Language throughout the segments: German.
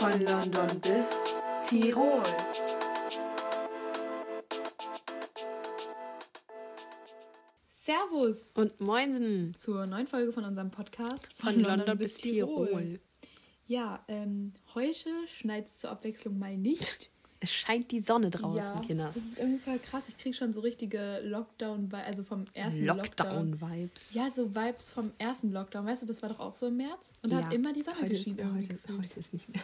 Von London bis Tirol. Servus Und Moinsen zur neuen Folge von unserem Podcast von, London, bis Tirol. Ja, ähm, heute schneit es zur Abwechslung mal nicht. Es scheint die Sonne draußen, ja, Kinders. Das ist irgendwie voll krass. Ich kriege schon so richtige Lockdown, also vom ersten Lockdown. Lockdown-Vibes. Ja, so Vibes vom ersten Lockdown. Weißt du, das war doch auch so im März. Und da hat immer die Sonne heute ist, geschienen. ja, irgendwie heute, heute ist nicht mehr.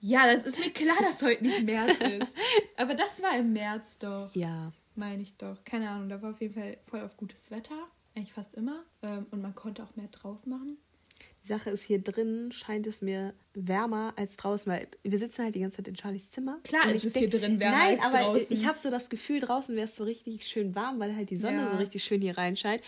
Ja, das ist mir klar, dass heute nicht März ist. Aber das war im März doch. Ja, Meine ich doch. Keine Ahnung, da war auf jeden Fall voll auf gutes Wetter. Eigentlich fast immer. Ähm, und man konnte auch mehr draußen machen. Die Sache ist, hier drin scheint es mir wärmer als draußen, weil wir sitzen halt die ganze Zeit in Charlies Zimmer. Klar Und ist es hier denk- drin wärmer Nein, als aber draußen. ich habe so das Gefühl, draußen wäre es so richtig schön warm, weil halt die Sonne Ja. so richtig schön hier reinscheint.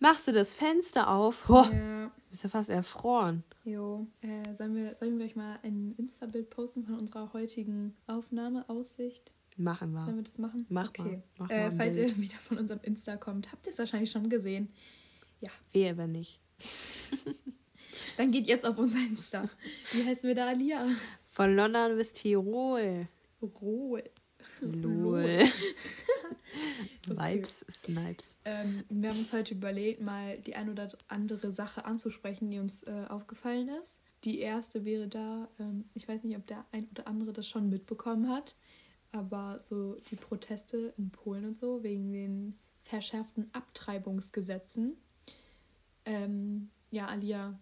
Machst du das Fenster auf, ho, Ja, bist ja fast erfroren. jo. Äh, sollen, wir, sollen wir euch mal ein Insta-Bild posten von unserer heutigen Aufnahme, Aussicht? Machen wir. Sollen wir das machen? Mach okay. mal, mach mal äh, ein falls Bild. ihr wieder von unserem Insta kommt, habt ihr es wahrscheinlich schon gesehen. Ja, Ehe, wenn nicht. dann geht jetzt auf unser Insta. Wie heißen wir da, Alia? Von London bis Tirol. Rohl. Lol. Vibes, Snipes. Ähm, wir haben uns heute überlegt, mal die ein oder andere Sache anzusprechen, die uns äh, aufgefallen ist. Die erste wäre da, ähm, ich weiß nicht, ob der ein oder andere das schon mitbekommen hat, aber so die Proteste in Polen und so wegen den verschärften Abtreibungsgesetzen. Ähm, ja, Alia,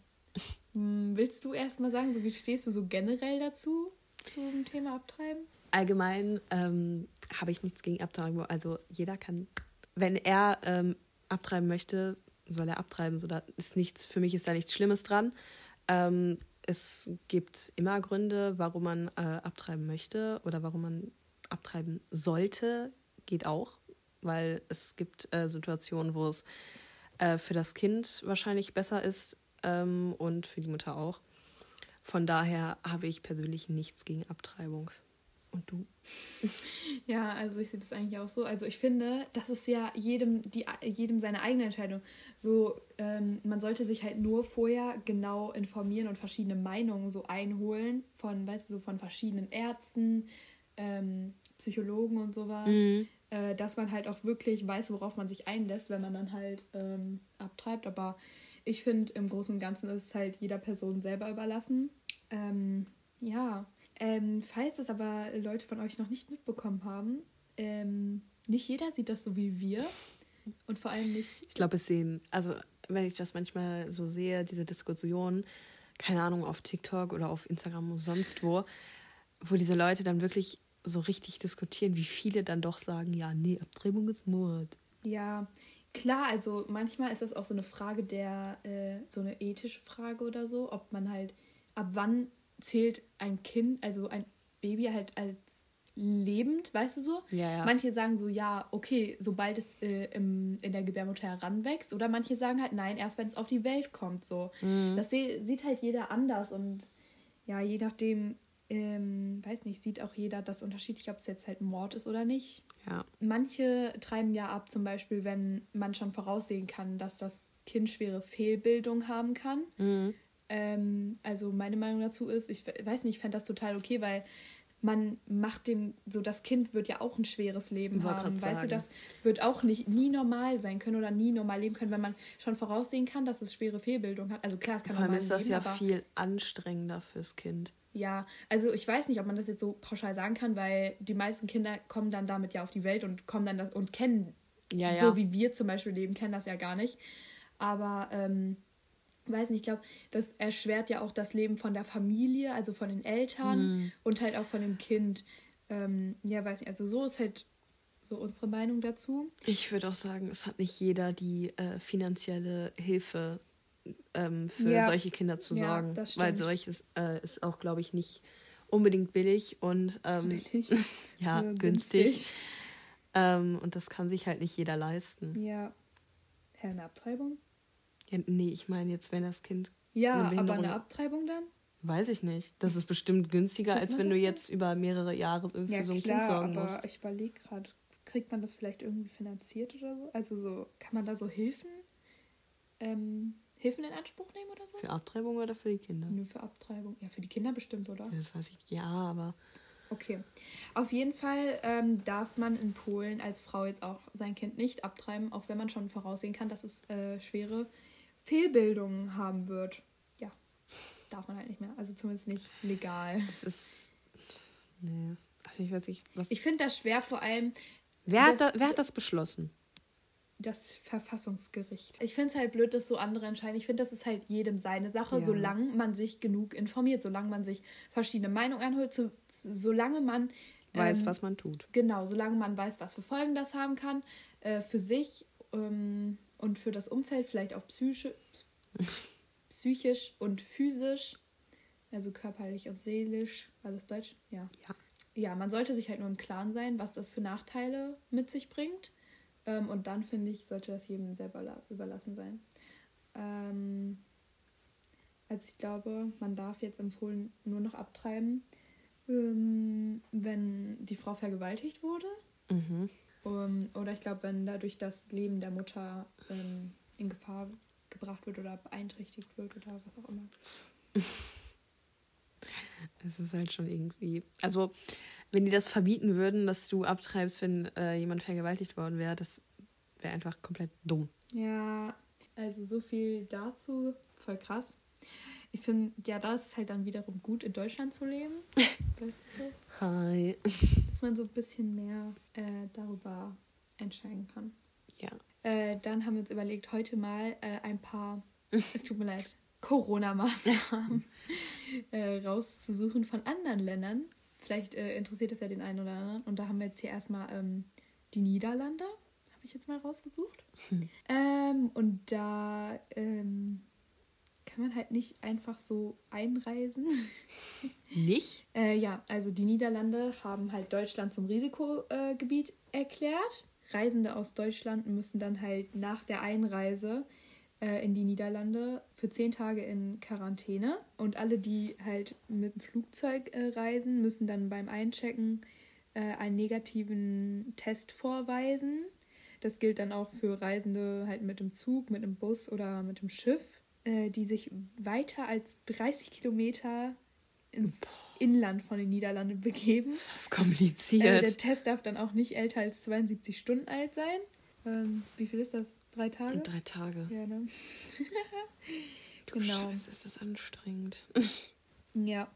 willst du erst mal sagen, so wie stehst du so generell dazu, zum Thema Abtreiben? Allgemein ähm, habe ich nichts gegen Abtreibung. Also jeder kann, wenn er ähm, abtreiben möchte, soll er abtreiben. So, da ist nichts, für mich ist da nichts Schlimmes dran. Ähm, es gibt immer Gründe, warum man äh, abtreiben möchte oder warum man abtreiben sollte. Geht auch, weil es gibt äh, Situationen, wo es äh, für das Kind wahrscheinlich besser ist ähm, und für die Mutter auch. Von daher habe ich persönlich nichts gegen Abtreibung. Und du? Ja, also ich sehe das eigentlich auch so. Also ich finde, das ist ja jedem, die, jedem seine eigene Entscheidung. So, ähm, man sollte sich halt nur vorher genau informieren und verschiedene Meinungen so einholen von, weißt du, so von verschiedenen Ärzten, ähm, Psychologen und sowas. Äh, dass man halt auch wirklich weiß, worauf man sich einlässt, wenn man dann halt ähm, abtreibt. Aber ich finde, im Großen und Ganzen ist es halt jeder Person selber überlassen. Ähm, ja. Ähm, falls es aber Leute von euch noch nicht mitbekommen haben, ähm, nicht jeder sieht das so wie wir. Und vor allem nicht. Ich glaube, es sehen, also wenn ich das manchmal so sehe, diese Diskussion, keine Ahnung, auf TikTok oder auf Instagram oder sonst wo, wo diese Leute dann wirklich so richtig diskutieren, wie viele dann doch sagen, ja, nee, Abtreibung ist Mord. Ja, klar, also manchmal ist das auch so eine Frage der, äh, so eine ethische Frage oder so, ob man halt, ab wann zählt ein Kind, also ein Baby halt als lebend, weißt du so? Ja, ja. Manche sagen so, ja, okay, sobald es äh, im, in der Gebärmutter heranwächst. Oder manche sagen halt, nein, erst wenn es auf die Welt kommt. So. Mhm. Das sieht halt jeder anders und ja, je nachdem, ähm, weiß nicht, sieht auch jeder das unterschiedlich, ob es jetzt halt Mord ist oder nicht. Ja. Manche treiben ja ab, zum Beispiel, wenn man schon voraussehen kann, dass das Kind schwere Fehlbildung haben kann. Mhm. Ähm, also meine Meinung dazu ist, ich we- weiß nicht, ich fände das total okay, weil man macht dem, so das Kind wird ja auch ein schweres Leben Wollte haben. Weißt du, sagen. das wird auch nicht nie normal sein können oder nie normal leben können, wenn man schon voraussehen kann, dass es schwere Fehlbildung hat. Also klar, es kann Vor allem ist das leben, ja viel anstrengender fürs Kind. Ja, also ich weiß nicht, ob man das jetzt so pauschal sagen kann, weil die meisten Kinder kommen dann damit ja auf die Welt und kommen dann das und kennen, Ja, ja. so wie wir zum Beispiel leben, kennen das ja gar nicht. Aber ähm, weiß nicht, ich glaube, das erschwert ja auch das Leben von der Familie, also von den Eltern Mhm. und halt auch von dem Kind. Ähm, ja, weiß nicht, also so ist halt so unsere Meinung dazu. Ich würde auch sagen, es hat nicht jeder die äh, finanzielle Hilfe ähm, für Ja. solche Kinder zu Ja, sorgen. das weil solches äh, ist auch, glaube ich, nicht unbedingt billig und ähm, Billig. ja, Ja, günstig. günstig. Ähm, und das kann sich halt nicht jeder leisten. Ja. Hä, eine Abtreibung? Ja, nee, ich meine jetzt, wenn das Kind. Ja, Eine aber eine Abtreibung dann? Weiß ich nicht. Das ist bestimmt günstiger, als wenn du jetzt über mehrere Jahre für Ja, so ein klar, Kind sorgen aber musst. ich überlege gerade, kriegt man das vielleicht irgendwie finanziert oder so? Also so, kann man da so Hilfen, ähm, Hilfen in Anspruch nehmen oder so? Für Abtreibung oder für die Kinder? Nur für Abtreibung. Ja, für die Kinder bestimmt, oder? Ja, Das weiß ich. Ja, aber Okay. Auf jeden Fall ähm, darf man in Polen als Frau jetzt auch sein Kind nicht abtreiben, auch wenn man schon voraussehen kann, dass es äh, schwere Fehlbildungen haben wird. Ja, darf man halt nicht mehr. Also zumindest nicht legal. es ist. Nee. Also ich weiß nicht. Was, Ich finde das schwer, vor allem wer, hat das- da, wer hat das beschlossen? Das Verfassungsgericht. Ich finde es halt blöd, dass so andere entscheiden. Ich finde, das ist halt jedem seine Sache, Ja. solange man sich genug informiert, solange man sich verschiedene Meinungen anhört, so, solange man Weiß, ähm, was man tut. Genau, solange man weiß, was für Folgen das haben kann, äh, für sich ähm, und für das Umfeld, vielleicht auch psychisch, psychisch und physisch, also körperlich und seelisch, war das Deutsch? Ja. Ja. Ja, man sollte sich halt nur im Klaren sein, was das für Nachteile mit sich bringt. Ähm, und dann, finde ich, sollte das jedem selber la- überlassen sein. Ähm, also ich glaube, man darf jetzt in Polen nur noch abtreiben, ähm, wenn die Frau vergewaltigt wurde. Mhm. Ähm, oder ich glaube, wenn dadurch das Leben der Mutter ähm, in Gefahr gebracht wird oder beeinträchtigt wird oder was auch immer. Es ist halt schon irgendwie. Also, wenn die das verbieten würden, dass du abtreibst, wenn äh, jemand vergewaltigt worden wäre, das wäre einfach komplett dumm. Ja, also so viel dazu. Voll krass. Ich finde, ja, da ist es halt dann wiederum gut, in Deutschland zu leben. Weißt du? Hi. Dass man so ein bisschen mehr äh, darüber entscheiden kann. Ja. Äh, dann haben wir uns überlegt, heute mal äh, ein paar, es tut mir leid, Corona-Maßnahmen äh, rauszusuchen von anderen Ländern. Vielleicht äh, interessiert es ja den einen oder anderen. Und da haben wir jetzt hier erstmal ähm, die Niederlande, habe ich jetzt mal rausgesucht. Ähm, und da ähm, kann man halt nicht einfach so einreisen. Nicht? Äh, ja, also die Niederlande haben halt Deutschland zum Risikogebiet erklärt. Reisende aus Deutschland müssen dann halt nach der Einreise äh, in die Niederlande für zehn Tage in Quarantäne. Und alle, die halt mit dem Flugzeug äh, reisen, müssen dann beim Einchecken äh, einen negativen Test vorweisen. Das gilt dann auch für Reisende halt mit dem Zug, mit dem Bus oder mit dem Schiff, äh, die sich weiter als 30 Kilometer ins Inland von den Niederlanden begeben. Das ist Äh, kompliziert. der Test darf dann auch nicht älter als 72 Stunden alt sein. Ähm, wie viel ist das? Drei Tage? Drei Tage. Ja, ne? Du genau. Scheiße, ist das anstrengend. Ja.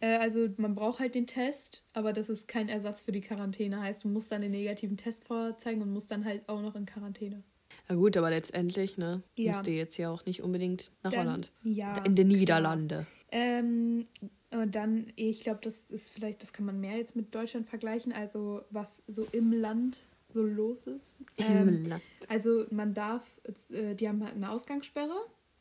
Äh, also man braucht halt den Test, aber das ist kein Ersatz für die Quarantäne. Heißt, du musst dann den negativen Test vorzeigen und musst dann halt auch noch in Quarantäne. Na gut, aber letztendlich, ne? Ja. Musst du jetzt ja auch nicht unbedingt nach Dann- Holland. Ja. In den. Niederlande. Ähm, und dann, ich glaube, das ist vielleicht, das kann man mehr jetzt mit Deutschland vergleichen, also was so im Land so los ist. Ähm. Also man darf, äh, die haben halt eine Ausgangssperre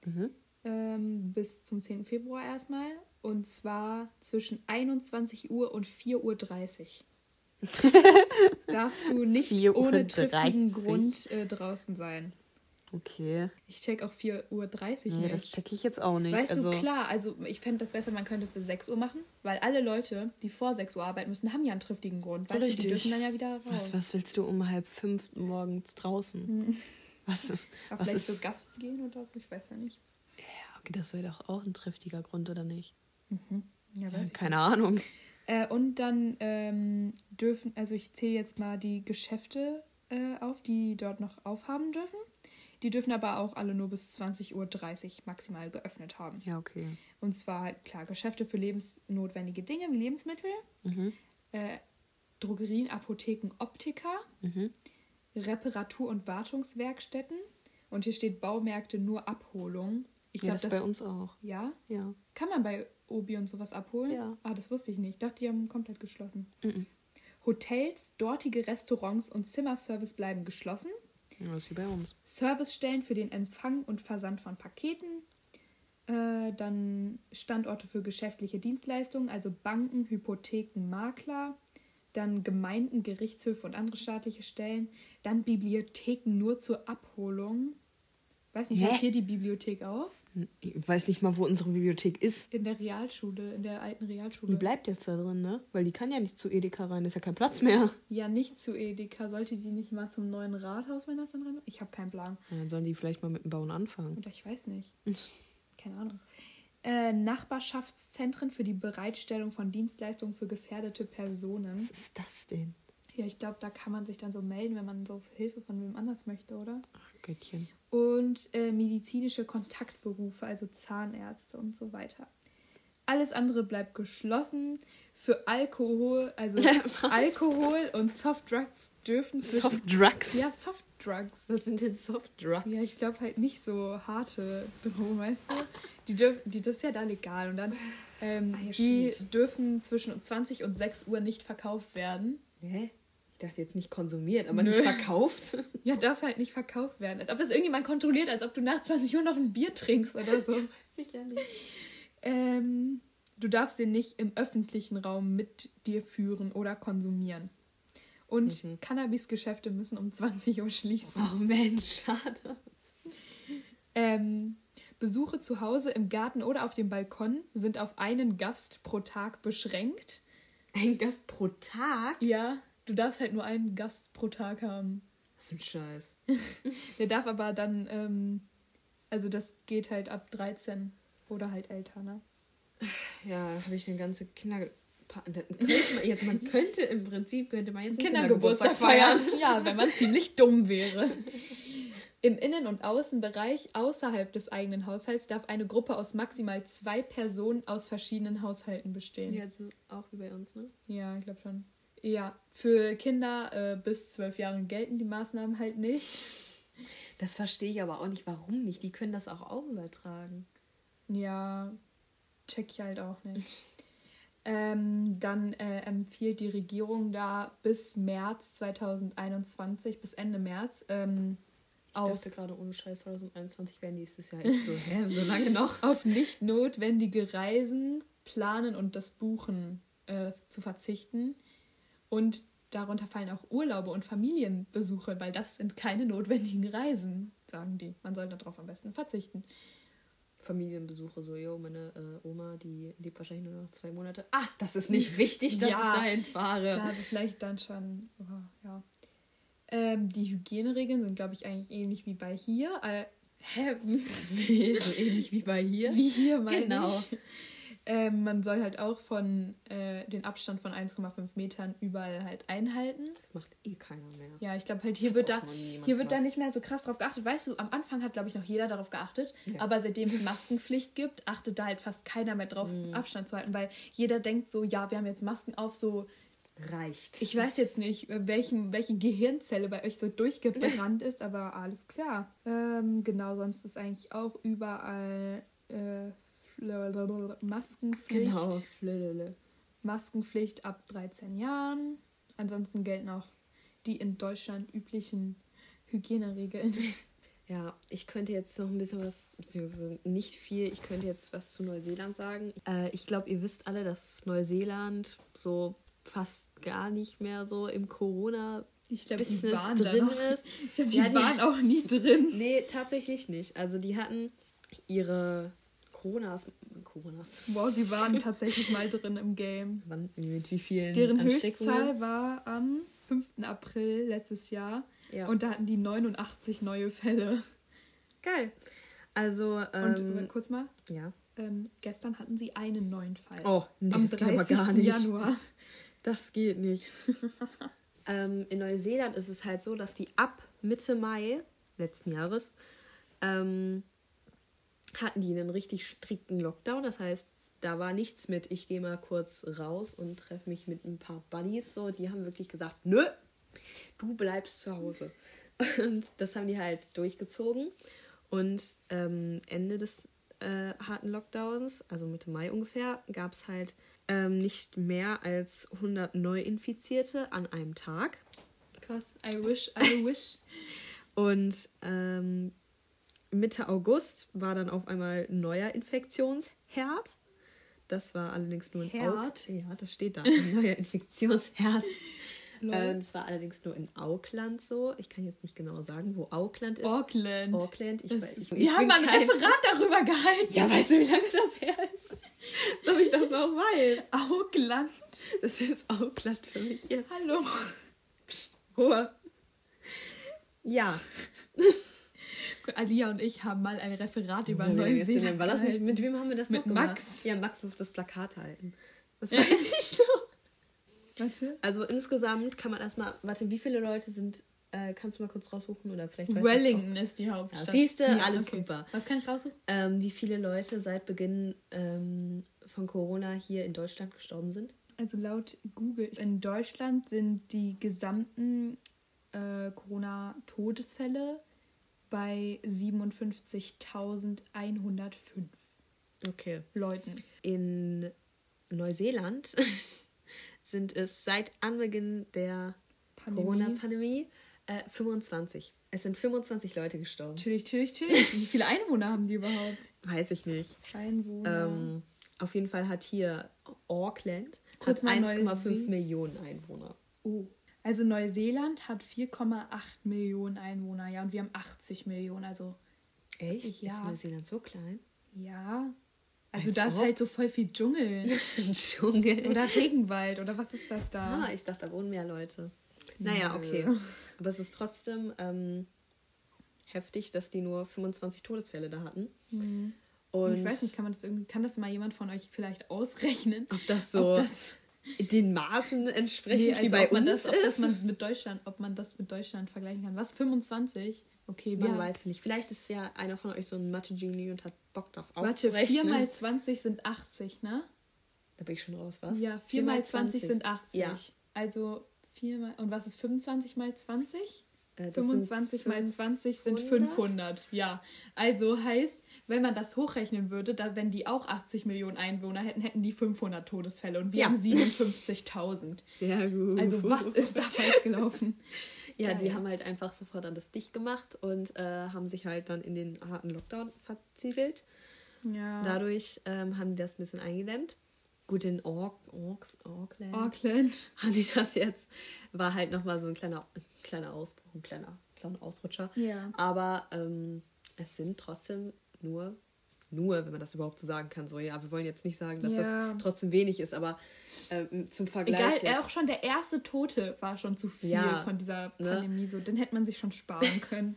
Mhm. ähm, bis zum 10. Februar erstmal. Und zwar zwischen 21 Uhr und 4.30 Uhr. Darfst du nicht 4 Uhr ohne triftigen 30. Grund äh, draußen sein. Okay. Ich check auch 4.30 Uhr Nee, nicht. das checke ich jetzt auch nicht. Weißt also, du, klar, also ich fände das besser, man könnte es bis 6 Uhr machen, weil alle Leute, die vor 6 Uhr arbeiten müssen, haben ja einen triftigen Grund. Weißt du, Richtig. die dürfen dann ja wieder raus. was, was willst du um halb fünf morgens draußen? Was ist. Was vielleicht ist so Gast gehen oder so, ich weiß ja nicht. ja, okay, das wäre doch auch ein triftiger Grund, oder nicht? Ja, Ja, weiß ich keine Ahnung. Äh, und dann ähm, dürfen, also ich zähle jetzt mal die Geschäfte äh, auf, die dort noch aufhaben dürfen. Die dürfen aber auch alle nur bis 20.30 Uhr maximal geöffnet haben. Ja, okay. Und zwar, halt, klar, Geschäfte für lebensnotwendige Dinge wie Lebensmittel, Mhm. äh, Drogerien, Apotheken, Optiker, Mhm. Reparatur- und Wartungswerkstätten. Und hier steht Baumärkte nur Abholung. Ich ja, glaube, das das, bei uns auch. ja, Ja. kann man bei Obi und sowas abholen? Ja. Ah, das wusste ich nicht. Ich dachte, die haben komplett geschlossen. Mhm. Hotels, dortige Restaurants und Zimmerservice bleiben geschlossen. Ja. Das ist wie bei uns. Servicestellen für den Empfang und Versand von Paketen. Äh, dann Standorte für geschäftliche Dienstleistungen, also Banken, Hypotheken, Makler. Dann Gemeinden, Gerichtshöfe und andere staatliche Stellen. Dann Bibliotheken nur zur Abholung. Weiß nicht, Hä? hört hier die Bibliothek auf? Ich weiß nicht mal, wo unsere Bibliothek ist. In der Realschule, in der alten Realschule. Die bleibt jetzt da drin, ne? Weil die kann ja nicht zu Edeka rein, ist ja kein Platz mehr. Ja, nicht zu Edeka. Sollte die nicht mal zum neuen Rathaus, wenn das dann rein? Ich habe keinen Plan. Ja, dann sollen die vielleicht mal mit dem Bauen anfangen. Oder ich weiß nicht. Keine Ahnung. Äh, Nachbarschaftszentren für die Bereitstellung von Dienstleistungen für gefährdete Personen. Was ist das denn? Ja, ich glaube, da kann man sich dann so melden, wenn man so Hilfe von wem anders möchte, oder? Ach, Göttchen. Und äh, medizinische Kontaktberufe, also Zahnärzte und so weiter. Alles andere bleibt geschlossen. Für Alkohol, also? Alkohol und Softdrugs dürfen zwischen... Softdrugs? Ja, Softdrugs. Was sind denn Softdrugs? Ja, ich glaube halt nicht so harte Drogen, weißt du? Die dürfen, die, das ist ja da legal. Und dann, ähm, Ah, ja, die stimmt. dürfen zwischen 20 und 6 Uhr nicht verkauft werden. Hä? Dachte jetzt nicht konsumiert, aber Nö. nicht verkauft. Ja, darf halt nicht verkauft werden. Als ob das irgendjemand kontrolliert, als ob du nach 20 Uhr noch ein Bier trinkst oder so. Sicher nicht. ähm, du darfst den nicht im öffentlichen Raum mit dir führen oder konsumieren. Und Mhm. Cannabisgeschäfte müssen um 20 Uhr schließen. Oh Mensch, schade. Ähm, Besuche zu Hause im Garten oder auf dem Balkon sind auf einen Gast pro Tag beschränkt. Ein Gast pro Tag? Ja, du darfst halt nur einen Gast pro Tag haben. Was für ein Scheiß. Der darf aber dann, ähm, also das geht halt ab 13 oder halt älter, ne? Ja, habe ich den ganzen Kinder... Man, jetzt, man könnte im Prinzip, könnte man jetzt Kindergeburtstag feiern. Ja, wenn man ziemlich dumm wäre. Im Innen- und Außenbereich außerhalb des eigenen Haushalts darf eine Gruppe aus maximal zwei Personen aus verschiedenen Haushalten bestehen. Ja, also auch wie bei uns, ne? Ja, ich glaube schon. Ja, für Kinder äh, bis zwölf Jahren gelten die Maßnahmen halt nicht. Das verstehe ich aber auch nicht, warum nicht. Die können das auch, auch übertragen. Ja, check ich halt auch nicht. Ähm, dann äh, empfiehlt die Regierung da bis März 2021, bis Ende März, ähm, Ich auf, dachte gerade, ohne Scheiß 2021 wäre nächstes Jahr echt so. Hä, so lange noch? auf nicht notwendige Reisen, Planen und das Buchen äh, zu verzichten. Und darunter fallen auch Urlaube und Familienbesuche, weil das sind keine notwendigen Reisen, sagen die. Man soll darauf am besten verzichten. Familienbesuche, so, yo, meine äh, Oma, die lebt wahrscheinlich nur noch zwei Monate. Ah, das ist nicht wichtig, dass Ja. ich dahin fahre. Ja, also vielleicht dann schon. Oh, ja. Ähm, die Hygieneregeln sind, glaube ich, eigentlich ähnlich wie bei hier. Äh, hä? so ähnlich wie bei hier. Wie hier, meine Genau. ich. Ähm, man soll halt auch von äh, den Abstand von 1,5 Metern überall halt einhalten. Das macht eh keiner mehr. Ja, ich glaube halt, hier wird da hier wird da nicht mehr so krass drauf geachtet. Weißt du, am Anfang hat, glaube ich, noch jeder darauf geachtet. Ja. Aber seitdem es Maskenpflicht gibt, achtet da halt fast keiner mehr drauf, Mhm. Abstand zu halten. Weil jeder denkt so, ja, wir haben jetzt Masken auf, so Reicht. Ich weiß jetzt nicht, welchen, welche Gehirnzelle bei euch so durchgebrannt ist, aber alles klar. Ähm, genau, sonst ist eigentlich auch überall äh, Maskenpflicht. Genau. Flödele. Maskenpflicht ab 13 Jahren. Ansonsten gelten auch die in Deutschland üblichen Hygieneregeln. Ja, ich könnte jetzt noch ein bisschen was, beziehungsweise nicht viel, ich könnte jetzt was zu Neuseeland sagen. Äh, ich glaube, ihr wisst alle, dass Neuseeland so fast gar nicht mehr so im Corona Ich glaube, die Business drin ist. Ich glaube, die, Ja, die- waren auch nie drin. Nee, tatsächlich nicht. Also die hatten ihre Coronas, Coronas. Wow, sie waren tatsächlich mal drin im Game. Wann, mit wie vielen Deren? Höchstzahl war am 5. April letztes Jahr. Ja. Und da hatten die 89 neue Fälle. Geil. Also, Und ähm, äh, kurz mal, ja. ähm, gestern hatten sie einen neuen Fall. Oh, nee, am das geht aber 30. gar nicht. Januar. Das geht nicht. ähm, in Neuseeland ist es halt so, dass die ab Mitte Mai letzten Jahres ähm, hatten die einen richtig strikten Lockdown. Das heißt, da war nichts mit, ich gehe mal kurz raus und treffe mich mit ein paar Buddies. So, die haben wirklich gesagt, nö, du bleibst zu Hause. Und das haben die halt durchgezogen. Und ähm, Ende des äh, harten Lockdowns, also Mitte Mai ungefähr, gab es halt ähm, nicht mehr als 100 Neuinfizierte an einem Tag. Krass. I wish, I wish. Und ähm, Mitte August war dann auf einmal ein neuer Infektionsherd. Das war allerdings nur Herd? Aug- Ja, das steht da. Ein neuer Infektionsherd. Ähm, das war allerdings nur in Auckland so. Ich kann jetzt nicht genau sagen, wo Auckland ist. Auckland. Auckland. Ich, weiß- ich, ich wir haben ein kein- Referat darüber gehalten. Ja, weißt du, wie lange das her ist? Als ob ich das noch weiß. Auckland. Das ist Auckland für mich jetzt. Hallo. Psst, Ruhe. Ja. Alia und ich haben mal ein Referat über Ja, Neuseeland? War das nicht, mit wem haben wir das Mit noch gemacht? Max. Ja, Max auf das Plakat halten. Das weiß ich noch. Warte. Also insgesamt kann man erstmal, warte, wie viele Leute sind, äh, kannst du mal kurz raussuchen oder vielleicht weißt du Wellington ist die Hauptstadt. Ja, siehste, alles super. Was kann ich raussuchen? Ähm, wie viele Leute seit Beginn ähm, von Corona hier in Deutschland gestorben sind? Also laut Google in Deutschland sind die gesamten äh, Corona-Todesfälle bei 57.105 Okay. Leuten. In Neuseeland sind es seit Anbeginn der Pandemie. Corona-Pandemie äh, 25. Es sind 25 Leute gestorben. Chillig, chillig, chillig. Wie viele Einwohner haben die überhaupt? Weiß ich nicht. Einwohner. Ähm, auf jeden Fall hat hier Auckland Kurz hat mal 1,5 Neusee- Millionen Einwohner. Oh. Also Neuseeland hat 4,8 Millionen Einwohner, ja, und wir haben 80 Millionen, also Echt? Ja. Ist Neuseeland so klein? ja. Also Als da ist halt so voll viel Dschungel. Dschungel. Oder Regenwald, oder was ist das da? Ah, ich dachte, da wohnen mehr Leute. Naja, okay. Aber es ist trotzdem ähm, heftig, dass die nur 25 Todesfälle da hatten. Und Und ich weiß nicht, kann man das irgendwie, kann das mal jemand von euch vielleicht ausrechnen? ob das so Ob das, den Maßen entsprechend nee, wie also bei ob man uns das, ob das ist. man mit Deutschland, ob man das mit Deutschland vergleichen kann. Was? 25? Okay, Man weiß es nicht. Vielleicht ist ja einer von euch so ein Mathe-Genie und hat Bock, das Warte, auszurechnen. 4 mal 20 sind 80, ne? Da bin ich schon raus, was? Ja, 4 mal 20 sind 80. Ja. Also 4 mal. Und was ist 25 mal 20? Äh, das 25 sind mal 20 sind 500? 500. Ja. Also heißt, wenn man das hochrechnen würde, dann, wenn die auch 80 Millionen Einwohner hätten, hätten die 500 Todesfälle und wir Ja. haben 57.000. Sehr gut. Also was ist da falsch gelaufen? Ja, die Geil. haben halt einfach sofort alles dicht gemacht und äh, haben sich halt dann in den harten Lockdown verzügelt. Ja. Dadurch ähm, haben die das ein bisschen eingedämmt. Gut, in Ork, Orks, Auckland Auckland. haben die das jetzt. War halt nochmal so ein kleiner, kleiner Ausbruch, ein kleiner, kleiner Ausrutscher. Ja. Aber ähm, es sind trotzdem nur, nur, wenn man das überhaupt so sagen kann, so, ja, wir wollen jetzt nicht sagen, dass Ja. das trotzdem wenig ist, aber ähm, zum Vergleich. Egal, auch schon der erste Tote war schon zu viel Ja, von dieser ne? Pandemie. So, den hätte man sich schon sparen können.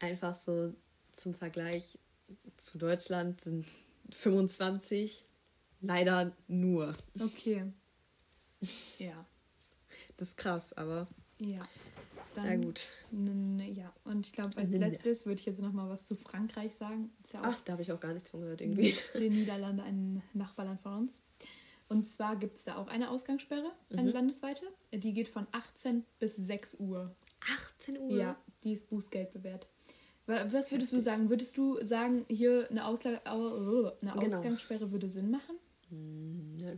einfach so zum Vergleich zu Deutschland sind 25 leider nur. Okay. Ja. Das ist krass, aber Ja. Dann, na gut. ja, und ich glaube, als letztes würde ich jetzt noch mal was zu Frankreich sagen. Ja Ach, da habe ich auch gar nichts von gehört irgendwie. den Niederlanden ein Nachbarland von uns. Und zwar gibt es da auch eine Ausgangssperre, eine landesweite. Die geht von 18 bis 6 Uhr. 18 Uhr? Ja, die ist Bußgeld bewährt. Wa- Was würdest du Heftig. sagen? Würdest du sagen, hier eine, Ausla Au- eine Genau. Ausgangssperre würde Sinn machen? Hm, nö.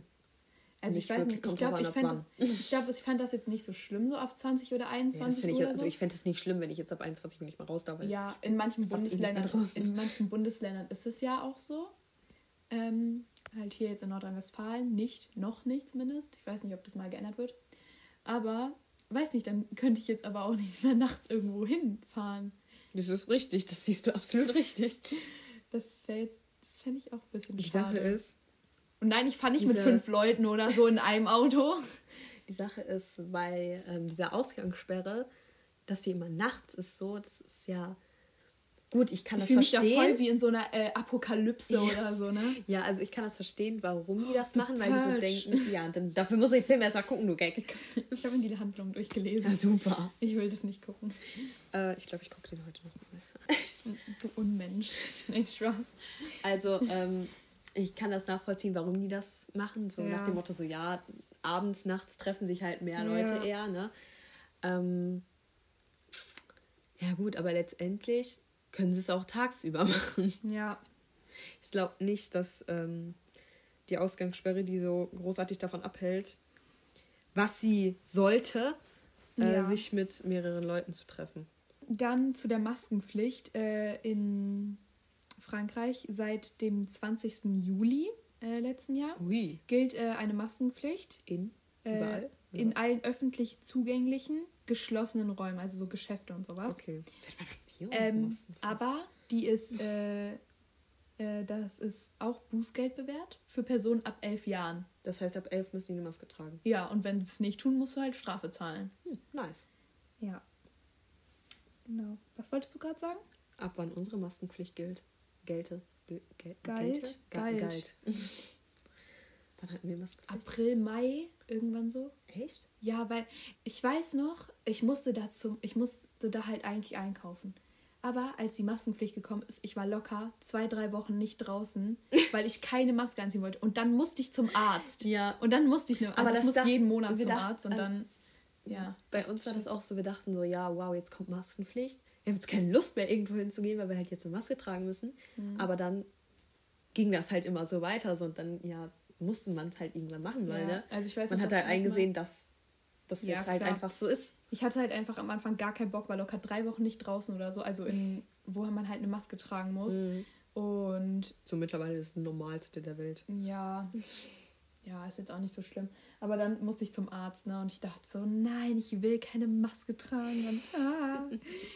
Also Nicht ich weiß nicht, ich glaube, ich, an, fand- ich, glaub, ich fand das jetzt nicht so schlimm, so ab 20 oder Ja, 21 das finde ich, oder also so. ich fände es nicht schlimm, wenn ich jetzt ab 21 Uhr nicht mehr raus darf. Ja, in manchen eh Bundesländern, in manchen Bundesländern ist es ja auch so. Ähm, halt hier jetzt in Nordrhein-Westfalen nicht, noch nicht zumindest. Ich weiß nicht, ob das mal geändert wird. Aber, weiß nicht, dann könnte ich jetzt aber auch nicht mehr nachts irgendwo hinfahren. Das ist richtig, das siehst du absolut richtig. Das das fände ich auch ein bisschen Die schade. Sache ist, Und nein, ich fahre nicht mit fünf Leuten oder so in einem Auto. die Sache ist bei ähm, dieser Ausgangssperre, dass die immer nachts ist so, das ist ja gut, ich kann Ich das fühle mich da verstehen. voll wie in so einer äh, Apokalypse oder so, ne? Ja, also ich kann das verstehen, warum die das machen, weil die so Purge. denken, ja, dann, dafür muss ich den Film erstmal gucken, du Gag. Ich habe in die Handlung durchgelesen. Ja, super. Ich will das nicht gucken. Äh, ich glaube, ich gucke den heute noch mal. Du Unmensch. Nee, Spaß. Also, ähm, ich kann das nachvollziehen, warum die das machen. So Ja. nach dem Motto, so ja, abends, nachts treffen sich halt mehr Ja. Leute eher, ne? Ähm, ja gut, aber letztendlich können sie es auch tagsüber machen. Ja. Ich glaube nicht, dass ähm, die Ausgangssperre die so großartig davon abhält, was sie sollte, äh, Ja. sich mit mehreren Leuten zu treffen. Dann zu der Maskenpflicht äh, in Frankreich seit dem 20. Juli äh, letzten Jahr Ui. gilt äh, eine Maskenpflicht. In? Äh, in allen öffentlich zugänglichen, geschlossenen Räumen, also so Geschäfte und sowas. Okay. Ähm, aber die ist, äh, äh, das ist auch Bußgeld bewährt für Personen ab elf Jahren. Das heißt, ab elf müssen die eine Maske tragen. Ja, und wenn sie es nicht tun, musst du halt Strafe zahlen. Hm, nice. Ja. Genau. Was wolltest du gerade sagen? Ab wann unsere Maskenpflicht gilt? Gelte. Gel, gel, Galt? Gelte? Ga- Galt. galt. wann hatten wir Maskenpflicht? April, Mai, irgendwann so. Echt? Ja, weil ich weiß noch, ich musste da zum, ich musste da halt eigentlich einkaufen. Aber als die Maskenpflicht gekommen ist, ich war locker zwei, drei Wochen nicht draußen, weil ich keine Maske anziehen wollte. Und dann musste ich zum Arzt. Ja. Und dann musste ich eine, also Aber ich muss jeden Monat zum dachten Arzt und an- dann, ja. Bei uns war das auch so, wir dachten so, ja, wow, jetzt kommt Maskenpflicht. Wir haben jetzt keine Lust mehr, irgendwo hinzugehen, weil wir halt jetzt eine Maske tragen müssen. Mhm. Aber dann ging das halt immer so weiter. So, und dann, ja, musste man es halt irgendwann machen, weil, Ja, ne? also ich weiß man noch, hat halt eingesehen, dass das Ja, jetzt halt klar. einfach so ist. Ich hatte halt einfach am Anfang gar keinen Bock, weil locker drei Wochen nicht draußen oder so, also in, wo man halt eine Maske tragen muss. Mhm. Und So mittlerweile ist das Normalste der Welt. Ja, ja, ist jetzt auch nicht so schlimm. Aber dann musste ich zum Arzt, ne? Und ich dachte so, nein, ich will keine Maske tragen. Und, ah,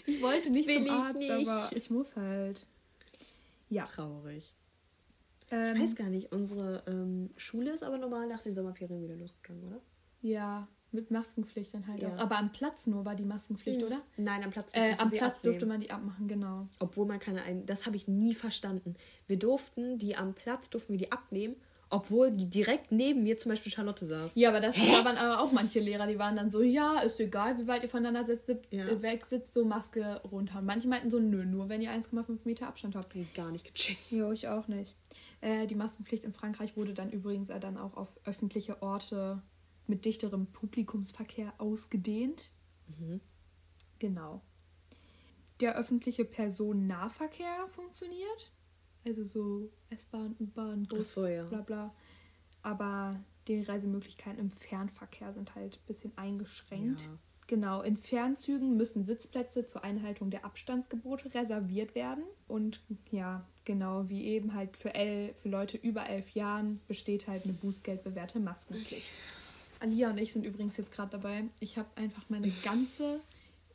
ich wollte nicht Will zum ich Arzt, nicht. aber ich muss halt. Ja. Traurig. Ähm, Ich weiß gar nicht, unsere ähm, Schule ist aber normal nach den Sommerferien wieder losgegangen, oder? Ja, mit Maskenpflicht dann halt Ja. auch. Aber am Platz nur war die Maskenpflicht, oder? Nein, am Platz Äh, am Platz durfte man die abmachen, genau. Obwohl man keine ein. Das habe ich nie verstanden. Wir durften die am Platz, durften wir die abnehmen, obwohl direkt neben mir zum Beispiel Charlotte saß. Ja, aber das da waren aber auch manche Lehrer, die waren dann so, ja, ist egal, wie weit ihr voneinander sitzt, Ja. äh, weg sitzt, so Maske runter. Und manche meinten so, nö, nur wenn ihr 1,5 Meter Abstand habt. Hab ich gar nicht gecheckt. Jo, ich auch nicht. Äh, die Maskenpflicht in Frankreich wurde dann übrigens äh, dann auch auf öffentliche Orte mit dichterem Publikumsverkehr ausgedehnt. Mhm. Genau. Der öffentliche Personennahverkehr funktioniert. Also so S-Bahn, U-Bahn, Bus, so, ja. bla bla. Aber die Reisemöglichkeiten im Fernverkehr sind halt ein bisschen eingeschränkt. Ja. Genau, in Fernzügen müssen Sitzplätze zur Einhaltung der Abstandsgebote reserviert werden. Und ja, genau wie eben halt für, el für Leute über elf Jahren besteht halt eine bußgeldbewährte Maskenpflicht. Alia und ich sind übrigens jetzt gerade dabei. Ich habe einfach meine ganze,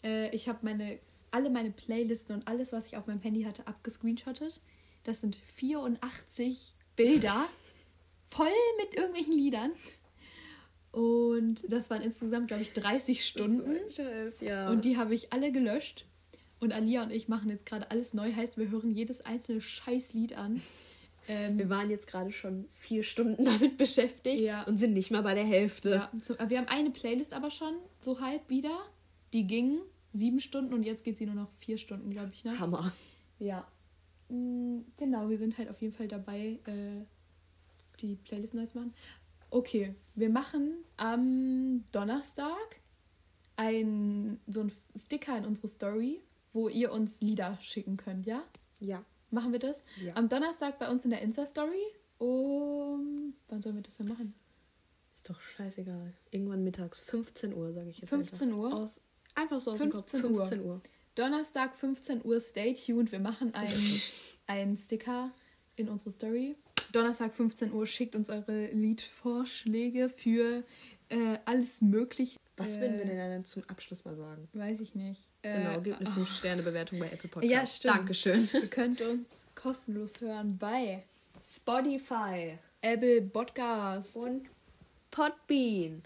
äh, ich habe meine, alle meine Playlisten und alles, was ich auf meinem Handy hatte, abgescreenshottet. Das sind 84 Bilder, voll mit irgendwelchen Liedern. Und das waren insgesamt, glaube ich, 30 Stunden. Scheiß, ja. Und die habe ich alle gelöscht. Und Alia und ich machen jetzt gerade alles neu. Heißt, wir hören jedes einzelne Scheißlied an. Ähm, wir waren jetzt gerade schon vier Stunden damit beschäftigt Ja. und sind nicht mal bei der Hälfte. ja, wir haben eine Playlist aber schon so halb wieder. Die ging sieben Stunden und jetzt geht sie nur noch vier Stunden, glaube ich. Ne? Hammer. Ja. Mm, Genau, wir sind halt auf jeden Fall dabei, äh, die Playlist neu zu machen. Okay, wir machen am Donnerstag ein, so ein Sticker in unsere Story, wo ihr uns Lieder schicken könnt, ja? Ja. Machen wir das? Ja. Am Donnerstag bei uns in der Insta-Story. Um, wann sollen wir das denn machen? Ist doch scheißegal. Irgendwann mittags, 15 Uhr, sage ich jetzt. 15 einfach. Uhr? Aus, einfach so aus dem Kopf. 15 Uhr. 15 Uhr. Donnerstag, 15 Uhr, stay tuned. Wir machen einen, einen Sticker in unsere Story. Donnerstag, 15 Uhr, schickt uns eure Liedvorschläge für äh, alles Mögliche. Was äh, würden wir denn dann zum Abschluss mal sagen? Weiß ich nicht. Genau, Äh, gebt eine oh, 5-Sterne-Bewertung bei Apple Podcast. Ja, stimmt. Dankeschön. Ihr könnt uns kostenlos hören bei Spotify Apple Podcast. und Podbean.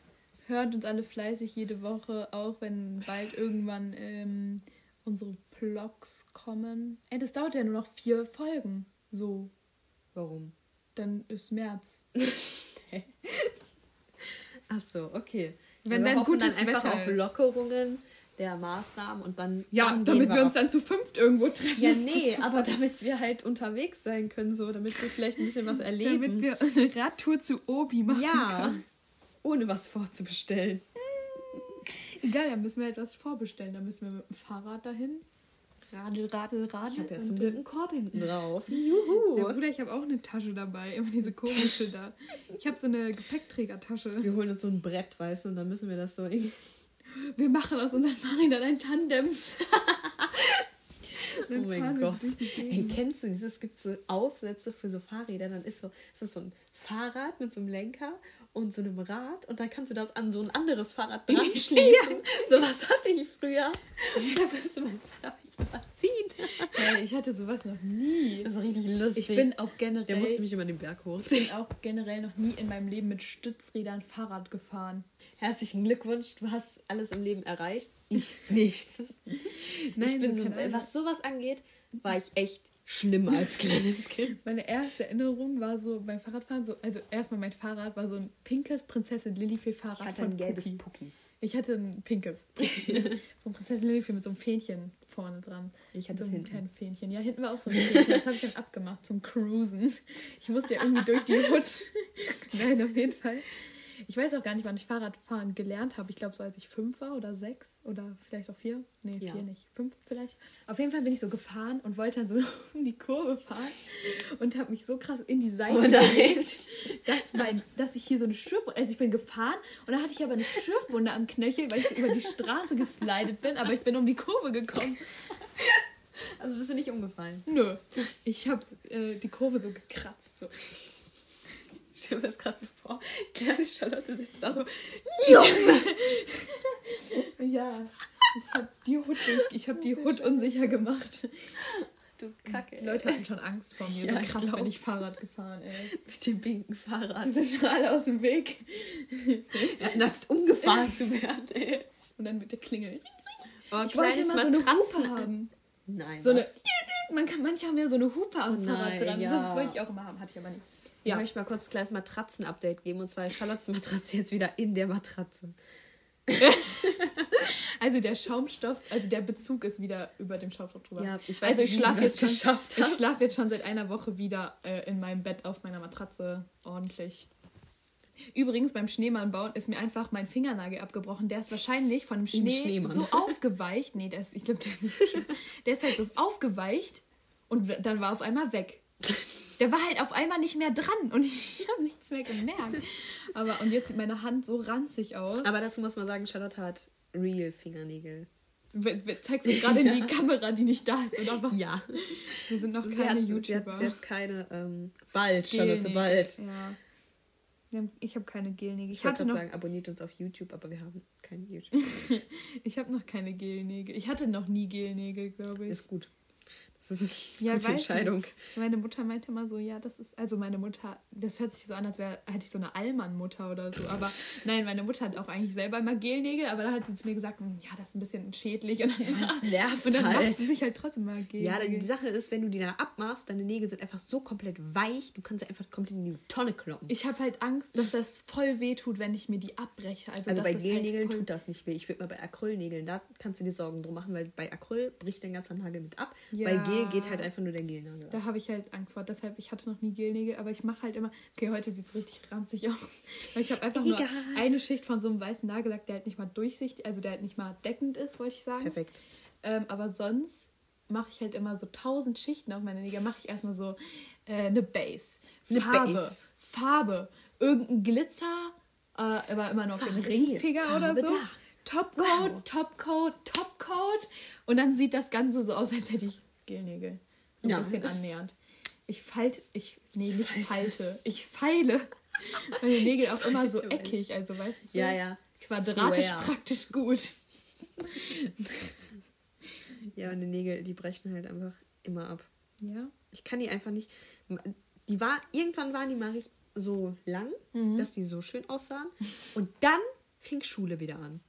Hört uns alle fleißig jede Woche, auch wenn bald irgendwann ähm, unsere Vlogs kommen. Ey, das dauert ja nur noch vier Folgen. So, Warum? dann ist März. Ach so, okay. Wenn wir dann hoffen gutes dann einfach Wetter auf. Lockerungen der Maßnahmen und dann Ja, dann damit gehen wir uns dann zu fünft irgendwo treffen. Ja, nee, aber damit wir halt unterwegs sein können, so, damit wir vielleicht ein bisschen was erleben. Damit wir eine Radtour zu Obi machen ja, können. ohne was vorzubestellen. Egal, dann müssen wir etwas vorbestellen. Dann müssen wir mit dem Fahrrad dahin. Radel, radel, radel. Ich habe ja zum Glück einen Korb hinten drauf. Ja, Juhu. Bruder, ich habe auch eine Tasche dabei. Immer diese komische da. Ich habe so eine Gepäckträgertasche. Wir holen uns so ein Brett, weißt du, und dann müssen wir das so irgendwie. Wir machen aus unseren Fahrrädern ein Tandem. Oh mein Gott. Ey, kennst du dieses? Es gibt so Aufsätze für so Fahrräder, dann ist so, ist das so ein Fahrrad mit so einem Lenker und so einem Rad und dann kannst du das an so ein anderes Fahrrad dran schließen. So was hatte ich früher. Und da musste mein Vater mich überziehen. Hey, ich hatte sowas noch nie. Das ist richtig lustig. Ich bin auch generell. Der musste mich immer den Berg ich hochziehen. bin auch generell noch nie in meinem Leben mit Stützrädern Fahrrad gefahren. Herzlichen Glückwunsch, du hast alles im Leben erreicht. Ich nicht. Nein, ich bin so was sowas angeht, war ich echt schlimm als kleines Kind. Meine erste Erinnerung war so beim Fahrradfahren so, also erstmal mein Fahrrad war so ein pinkes Prinzessin Lilifee Fahrrad von Pucki. Pucki. Ich hatte ein pinkes Pucki von Prinzessin Lilifee mit so einem Fähnchen vorne dran. Ich hatte so es einem hinten. kleinen Fähnchen. Ja, hinten war auch so ein Fähnchen. Das habe ich dann abgemacht zum Cruisen. Ich musste ja irgendwie durch die Hut. Nein, auf jeden Fall. Ich weiß auch gar nicht, wann ich Fahrradfahren gelernt habe. Ich glaube, so als ich fünf war oder sechs oder vielleicht auch vier. Nee, Ja. vier nicht. Fünf vielleicht. Auf jeden Fall bin ich so gefahren und wollte dann so um die Kurve fahren und habe mich so krass in die Seite Oh gelegt, dass, mein, dass ich hier so eine Schürfwunde, also ich bin gefahren und da hatte ich aber eine Schürfwunde am Knöchel, weil ich so über die Straße geslidet bin, aber ich bin um die Kurve gekommen. Also bist du nicht umgefallen? Nö, ich habe äh, die Kurve so gekratzt. So. Ich stelle mir das gerade so vor. Kleine Charlotte sitzt da so. Ja, ich habe die Hut ich habe die Hut unsicher gemacht. Du Kacke. Die Leute hatten schon Angst vor mir. Ja, so ich krass bin glaub's. ich Fahrrad gefahren, ey. Mit dem pinken Fahrrad. Die sind schon alle aus dem Weg. Er hat Angst, umgefahren zu werden, ey. Und dann mit der Klingel. Oh, Ich wollte immer so eine Hupe haben. Nein, So eine, man kann, manche haben ja so eine Hupe am Oh Fahrrad nein, dran. ja. Das wollte ich auch immer haben, hatte ich aber nicht. Ich Ja. möchte mal kurz ein kleines Matratzen-Update geben. Und zwar ist Charlottes Matratze jetzt wieder in der Matratze. Also der Schaumstoff, also der Bezug ist wieder über dem Schaumstoff drüber. Ja, ich weiß also ich schlafe jetzt, schon- geschafft ich hast. schlafe jetzt schon seit einer Woche wieder äh, in meinem Bett auf meiner Matratze ordentlich. Übrigens, beim Schneemann bauen ist mir einfach mein Fingernagel abgebrochen. Der ist wahrscheinlich von dem Schnee so aufgeweicht. Nee, der ist, ich glaube, der ist nicht schön. Der ist halt so aufgeweicht und dann war auf einmal weg. Der war halt auf einmal nicht mehr dran und ich habe nichts mehr gemerkt. Aber und jetzt sieht meine Hand so ranzig aus. Aber dazu muss man sagen, Charlotte hat real Fingernägel. Zeigst du gerade in die Kamera, die nicht da ist, oder was? Ja. Wir sind noch Sie keine hat, YouTuber. sie, hat, sie hat keine, ähm, bald, Charlotte, bald. Ja. Ich habe keine Gelnägel. Ich, Ich wollte noch, sagen, abonniert uns auf YouTube, aber wir haben keinen YouTube. ich habe noch keine Gelnägel. Ich hatte noch nie Gelnägel, glaube ich. Ist gut. Das ist eine Ja, gute Entscheidung. nicht. Meine Mutter meinte immer so, ja, das ist, also meine Mutter, das hört sich so an, als wäre, hätte ich so eine Allmann-Mutter oder so. Aber nein, meine Mutter hat auch eigentlich selber immer Gelnägel, aber da hat sie zu mir gesagt, hm, ja, das ist ein bisschen schädlich. Und dann, Das nervt und dann halt. macht sie sich halt trotzdem mal Ja, Gelnägel. die Sache ist, wenn du die da abmachst, deine Nägel sind einfach so komplett weich, du kannst sie einfach komplett in die Tonne kloppen. ich habe halt Angst, dass das voll weh tut, wenn ich mir die abbreche. Also, also bei das Gelnägeln halt tut das nicht weh. Ich würde mal bei Acrylnägeln, da kannst du dir Sorgen drum machen, weil bei Acryl bricht dein ganzer Nagel mit ab. Ja. Bei Gel geht halt einfach nur der Gelnagel. Da habe ich halt Angst vor. Deshalb, ich hatte noch nie Gelnägel, aber ich mache halt immer. Okay, heute sieht es richtig ranzig aus. Weil ich habe einfach Egal. nur eine Schicht von so einem weißen Nagellack, der halt nicht mal durchsichtig, also der halt nicht mal deckend ist, wollte ich sagen. Perfekt. Ähm, aber sonst mache ich halt immer so tausend Schichten auf meine Nägel. Mache ich erstmal so äh, eine Base, Eine Farbe, Base. Farbe, irgendein Glitzer, äh, aber immer noch den Farbe Ringfinger hier, oder so. da. Topcoat, Wow. Topcoat, Topcoat. Und dann sieht das Ganze so aus, als hätte ich Gelnägel. So ein Ja. bisschen annähernd. Ich falte, ich, nee, nicht falte, ich feile. Meine Nägel auch immer so falte. eckig, also weißt du, so Ja, ja. quadratisch Square. praktisch gut. Ja, meine Nägel, die brechen halt einfach immer ab. Ja. Ich kann die einfach nicht. Die war, irgendwann waren die mal richtig so lang, Mhm. dass die so schön aussahen. Und dann fing Schule wieder an.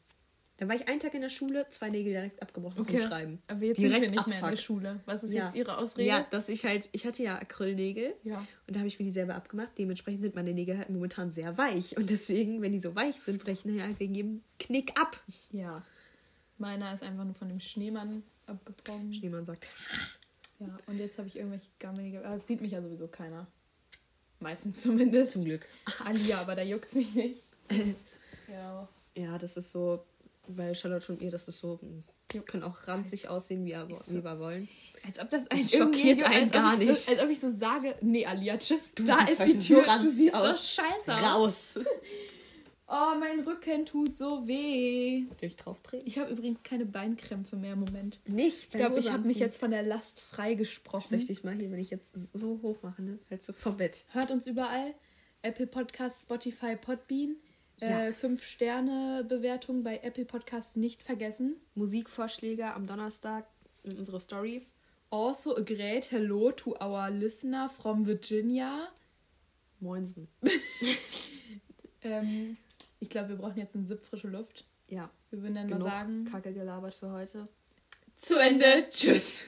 Da war ich einen Tag in der Schule, zwei Nägel direkt abgebrochen vom Schreiben. Aber jetzt direkt sind wir nicht mehr in der Abfuck. Schule. Was ist Ja. jetzt Ihre Ausrede? Ja, dass ich halt, ich hatte ja Acrylnägel. Ja. Und da habe ich mir die selber abgemacht. Dementsprechend sind meine Nägel halt momentan sehr weich. Und deswegen, wenn die so weich sind, brechen die halt wegen jedem Knick ab. Ja. Meiner ist einfach nur von dem Schneemann abgebrochen. Schneemann sagt, Ja, und jetzt habe ich irgendwelche gammelige. Aber es sieht mich ja sowieso keiner. Meistens zumindest. zum Glück. Alia, aber da juckt es mich nicht. ja. Ja, das ist so, weil Charlotte und ihr, das ist so, wir können auch ranzig aussehen, wie, wir- Ist wie wir wollen. Als ob das ein Das schockiert einen gar ich nicht. So, als ob ich so sage, nee, Alia, tschüss, Du da ist die so Tür. du ranzig siehst so aus. scheiße aus. Raus! Oh, mein Rücken tut so weh. Durch drauf treten. Ich habe übrigens keine Beinkrämpfe mehr im Moment. Nicht. Ich glaube, ich habe mich jetzt von der Last Soll freigesprochen. ich dich mal hier, wenn ich jetzt so hoch mache, ne? Fällst du vom Bett. Hört uns überall. Apple Podcast, Spotify, Podbean. Ja. Äh, fünf Sterne Bewertung bei Apple Podcasts nicht vergessen. Musikvorschläge am Donnerstag in unsere Story. Also a great hello to our listener from Virginia. Moinsen. Ähm, ich glaube, wir brauchen jetzt einen Sip frische Luft. Ja, Wir würden dann genug mal sagen, Kacke gelabert für heute. zu Ende. Tschüss.